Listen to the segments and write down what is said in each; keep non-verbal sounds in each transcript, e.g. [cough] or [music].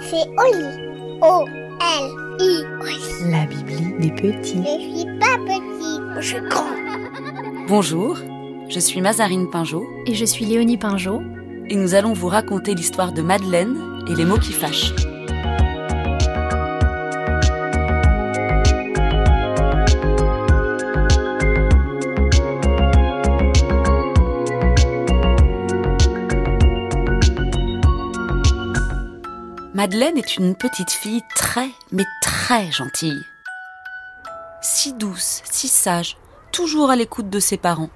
C'est Oli. O-L-I. La Bibli des petits. Je suis pas petit, je suis grand. [laughs] Bonjour, je suis Mazarine Pinjot Et je suis Léonie Pinjot. et nous allons vous raconter l'histoire de Madeleine et les mots qui fâchent. Madeleine est une petite fille très, mais très gentille. Si douce, si sage, toujours à l'écoute de ses parents.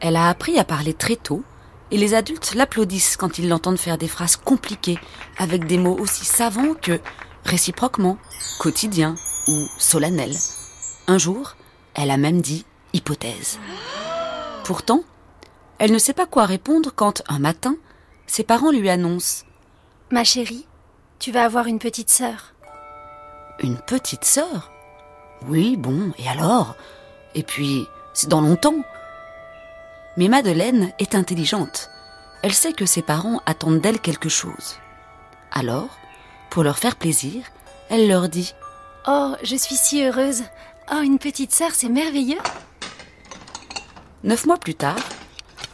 Elle a appris à parler très tôt et les adultes l'applaudissent quand ils l'entendent faire des phrases compliquées avec des mots aussi savants que réciproquement, quotidien ou solennel. Un jour, elle a même dit hypothèse. Pourtant, elle ne sait pas quoi répondre quand, un matin, ses parents lui annoncent Ma chérie, tu vas avoir une petite sœur. Une petite sœur? Oui, bon, et alors? Et puis, c'est dans longtemps. Mais Madeleine est intelligente. Elle sait que ses parents attendent d'elle quelque chose. Alors, pour leur faire plaisir, elle leur dit Oh, je suis si heureuse. Oh, une petite sœur, c'est merveilleux. Neuf mois plus tard,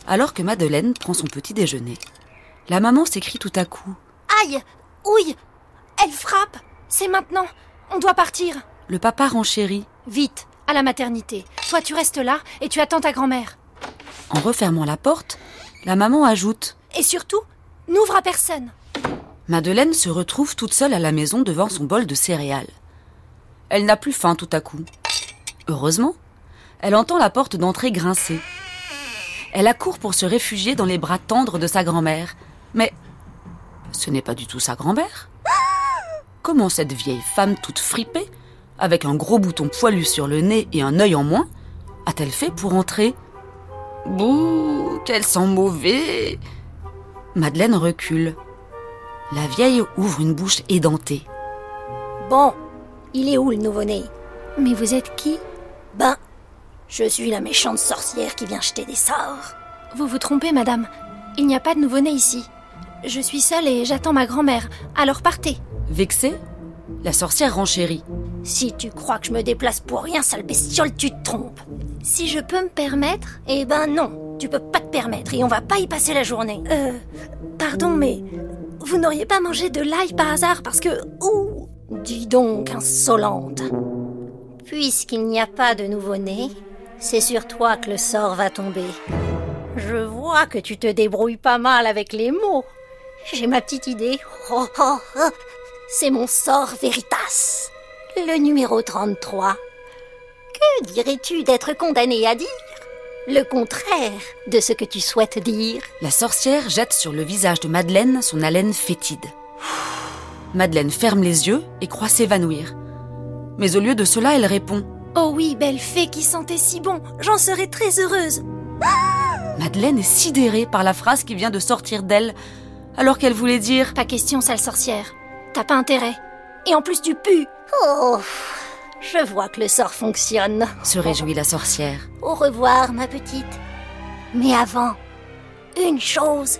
alors que Madeleine prend son petit déjeuner, la maman s'écrie tout à coup Aïe Ouille Elle frappe C'est maintenant On doit partir Le papa renchérit Vite, à la maternité. Toi, tu restes là et tu attends ta grand-mère. En refermant la porte, la maman ajoute Et surtout, n'ouvre à personne. Madeleine se retrouve toute seule à la maison devant son bol de céréales. Elle n'a plus faim tout à coup. Heureusement, elle entend la porte d'entrée grincer. Elle accourt pour se réfugier dans les bras tendres de sa grand-mère. Mais ce n'est pas du tout sa grand-mère. Comment cette vieille femme toute fripée, avec un gros bouton poilu sur le nez et un œil en moins, a-t-elle fait pour entrer? Bouh, qu'elle sent mauvais Madeleine recule. La vieille ouvre une bouche édentée. Bon, il est où le nouveau-né? Mais vous êtes qui? Ben, je suis la méchante sorcière qui vient jeter des sorts. Vous vous trompez, madame. Il n'y a pas de nouveau-né ici. Je suis seule et j'attends ma grand-mère. Alors partez. Vexée, la sorcière renchérit. Si tu crois que je me déplace pour rien, sale bestiole, tu te trompes. Si je peux me permettre Eh ben non, tu peux pas te permettre et on va pas y passer la journée. Euh. Pardon, mais. Vous n'auriez pas mangé de l'ail par hasard parce que. Ouh, dis donc, insolente. Puisqu'il n'y a pas de nouveau-né, c'est sur toi que le sort va tomber. Je vois que tu te débrouilles pas mal avec les mots. J'ai ma petite idée. Oh, oh, oh. C'est mon sort Veritas. Le numéro 33. Que dirais-tu d'être condamné à dire Le contraire de ce que tu souhaites dire? La sorcière jette sur le visage de Madeleine son haleine fétide. Madeleine ferme les yeux et croit s'évanouir. Mais au lieu de cela, elle répond Oh oui, belle fée qui sentait si bon. J'en serais très heureuse. Madeleine est sidérée par la phrase qui vient de sortir d'elle, alors qu'elle voulait dire Pas question, sale sorcière. T'as pas intérêt. Et en plus, tu pues. Oh, je vois que le sort fonctionne. se réjouit la sorcière. Au revoir, ma petite. Mais avant, une chose.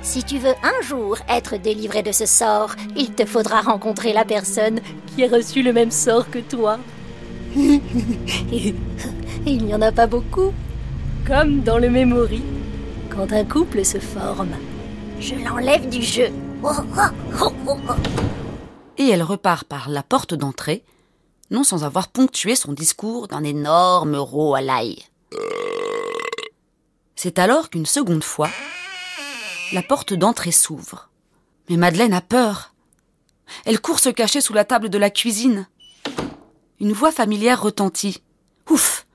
Si tu veux un jour être délivré de ce sort, il te faudra rencontrer la personne qui a reçu le même sort que toi. Et [laughs] il n'y en a pas beaucoup. Comme dans le Memory, quand un couple se forme. Je l'enlève du jeu. Oh, oh, oh. Et elle repart par la porte d'entrée, non sans avoir ponctué son discours d'un énorme rot à l'ail. C'est alors qu'une seconde fois, la porte d'entrée s'ouvre. Mais Madeleine a peur. Elle court se cacher sous la table de la cuisine. Une voix familière retentit. Ouf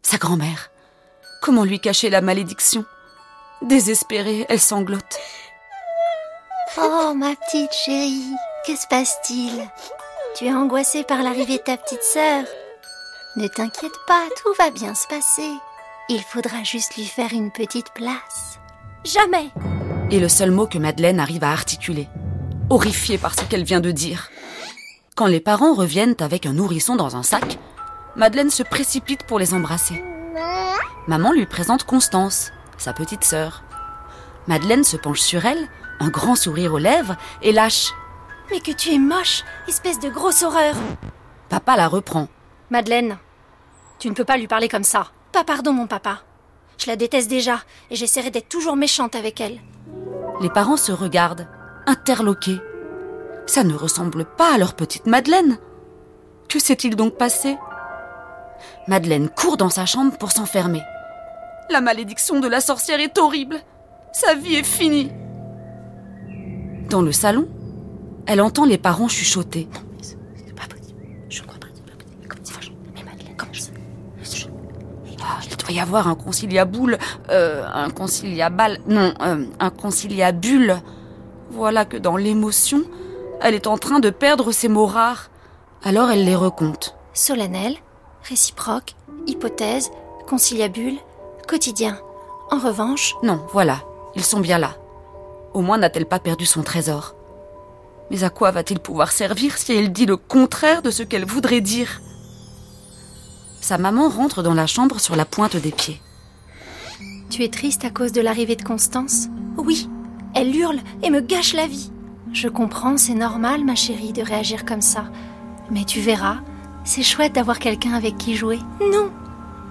Sa grand-mère. Comment lui cacher la malédiction? Désespérée, elle sanglote. Oh, ma petite chérie, que se passe-t-il? Tu es angoissée par l'arrivée de ta petite sœur Ne t'inquiète pas, tout va bien se passer. Il faudra juste lui faire une petite place. Jamais Et le seul mot que Madeleine arrive à articuler, horrifiée par ce qu'elle vient de dire. Quand les parents reviennent avec un nourrisson dans un sac, Madeleine se précipite pour les embrasser. Maman lui présente Constance, sa petite sœur. Madeleine se penche sur elle, un grand sourire aux lèvres, et lâche. Mais que tu es moche, espèce de grosse horreur. Papa la reprend. Madeleine, tu ne peux pas lui parler comme ça. Pas pardon, mon papa. Je la déteste déjà, et j'essaierai d'être toujours méchante avec elle. Les parents se regardent, interloqués. Ça ne ressemble pas à leur petite Madeleine. Que s'est-il donc passé? Madeleine court dans sa chambre pour s'enfermer. La malédiction de la sorcière est horrible. Sa vie est finie. Dans le salon, elle entend les parents chuchoter. Ah, il doit y avoir un conciliabule, euh, un conciliabal, non, euh, un conciliabule. Voilà que dans l'émotion, elle est en train de perdre ses mots rares. Alors elle les recompte. Solennel, réciproque, hypothèse, conciliabule, quotidien. En revanche, Non, voilà, ils sont bien là. Au moins n'a-t-elle pas perdu son trésor. Mais à quoi va-t-il pouvoir servir si elle dit le contraire de ce qu'elle voudrait dire? Sa maman rentre dans la chambre sur la pointe des pieds. tu es triste à cause de l'arrivée de Constance? Oui, elle hurle et me gâche la vie. Je comprends, c'est normal, ma chérie, de réagir comme ça. Mais tu verras, c'est chouette d'avoir quelqu'un avec qui jouer. Non,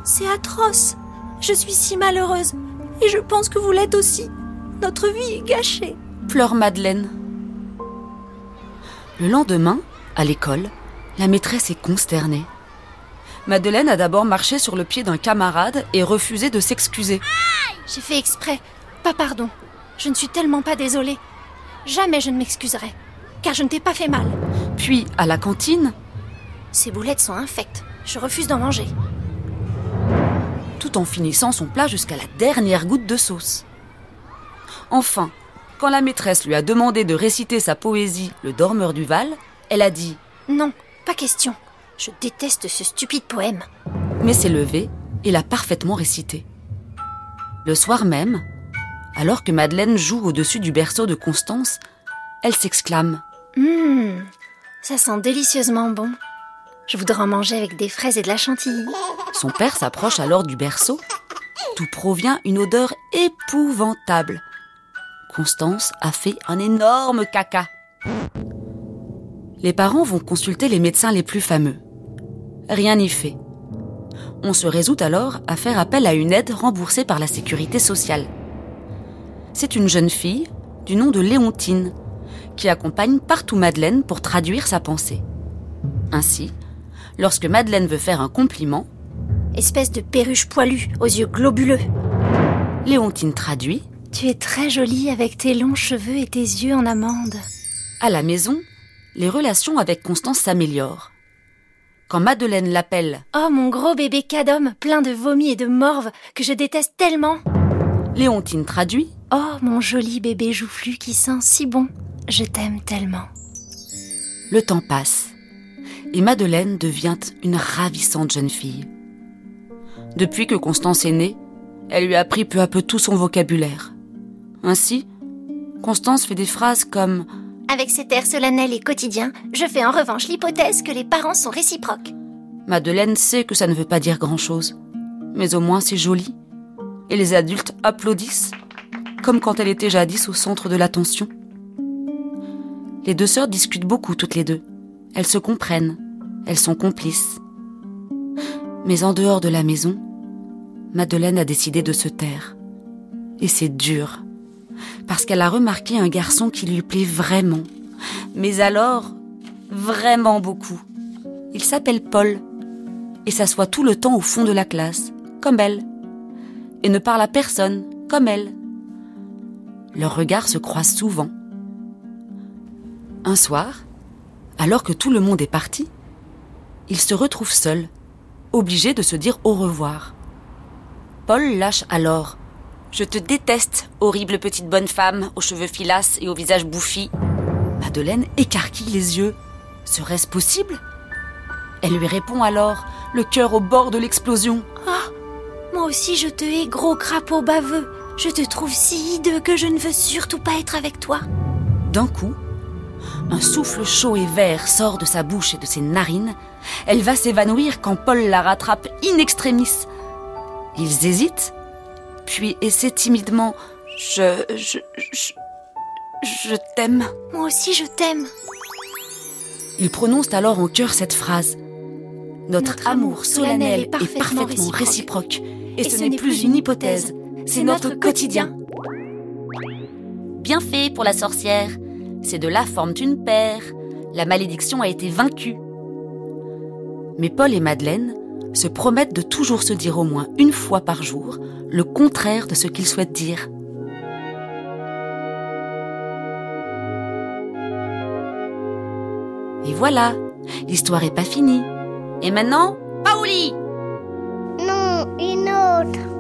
c'est atroce. Je suis si malheureuse. Et je pense que vous l'êtes aussi. Notre vie est gâchée. Pleure Madeleine. Le lendemain, à l'école, la maîtresse est consternée. Madeleine a d'abord marché sur le pied d'un camarade et refusé de s'excuser. J'ai fait exprès. Pas pardon. Je ne suis tellement pas désolée. Jamais je ne m'excuserai. Car je ne t'ai pas fait mal. Puis, à la cantine, Ces boulettes sont infectes. Je refuse d'en manger. tout en finissant son plat jusqu'à la dernière goutte de sauce. Enfin, quand la maîtresse lui a demandé de réciter sa poésie Le dormeur du Val, elle a dit Non, pas question. Je déteste ce stupide poème. mais s'est levée et l'a parfaitement récité. Le soir même, alors que Madeleine joue au-dessus du berceau de Constance, elle s'exclame Hum, ça sent délicieusement bon. Je voudrais en manger avec des fraises et de la chantilly. Son père s'approche alors du berceau, d'où provient une odeur épouvantable. Constance a fait un énorme caca. Les parents vont consulter les médecins les plus fameux. Rien n'y fait. On se résout alors à faire appel à une aide remboursée par la sécurité sociale. C'est une jeune fille, du nom de Léontine, qui accompagne partout Madeleine pour traduire sa pensée. Ainsi, lorsque Madeleine veut faire un compliment, Espèce de perruche poilue aux yeux globuleux. Léontine traduit. Tu es très jolie avec tes longs cheveux et tes yeux en amande. À la maison, les relations avec Constance s'améliorent. Quand Madeleine l'appelle, Oh mon gros bébé cadom, plein de vomi et de morve, que je déteste tellement. Léontine traduit. Oh mon joli bébé joufflu qui sent si bon. Je t'aime tellement. Le temps passe et Madeleine devient une ravissante jeune fille. Depuis que Constance est née, elle lui a appris peu à peu tout son vocabulaire. Ainsi, Constance fait des phrases comme Avec cet air solennel et quotidien, je fais en revanche l'hypothèse que les parents sont réciproques. Madeleine sait que ça ne veut pas dire grand-chose, mais au moins c'est joli. Et les adultes applaudissent, comme quand elle était jadis au centre de l'attention. Les deux sœurs discutent beaucoup toutes les deux. Elles se comprennent, elles sont complices. Mais en dehors de la maison, Madeleine a décidé de se taire. Et c'est dur, parce qu'elle a remarqué un garçon qui lui plaît vraiment. Mais alors, vraiment beaucoup. Il s'appelle Paul et s'assoit tout le temps au fond de la classe, comme elle, et ne parle à personne, comme elle. Leurs regards se croisent souvent. Un soir, alors que tout le monde est parti, il se retrouve seul, obligé de se dire au revoir. Paul lâche alors Je te déteste, horrible petite bonne femme, aux cheveux filasses et au visage bouffi. Madeleine écarquille les yeux. Serait-ce possible? Elle lui répond alors, le cœur au bord de l'explosion. Moi aussi je te hais, gros crapaud baveux. Je te trouve si hideux que je ne veux surtout pas être avec toi. D'un coup, un souffle chaud et vert sort de sa bouche et de ses narines. Elle va s'évanouir quand Paul la rattrape in extremis. Ils hésitent, puis essaient timidement Je. Je. Je, je t'aime. Moi aussi, je t'aime. Ils prononcent alors en chœur cette phrase. Notre, amour solennel est parfaitement, réciproque. Et, ce, n'est plus une hypothèse, c'est notre quotidien. Bien fait pour la sorcière. Ces deux-là forment une paire. La malédiction a été vaincue. Mais Paul et Madeleine se promettent de toujours se dire au moins une fois par jour le contraire de ce qu'ils souhaitent dire. Et voilà, l'histoire est pas finie. Et maintenant, Paoli Non, une autre.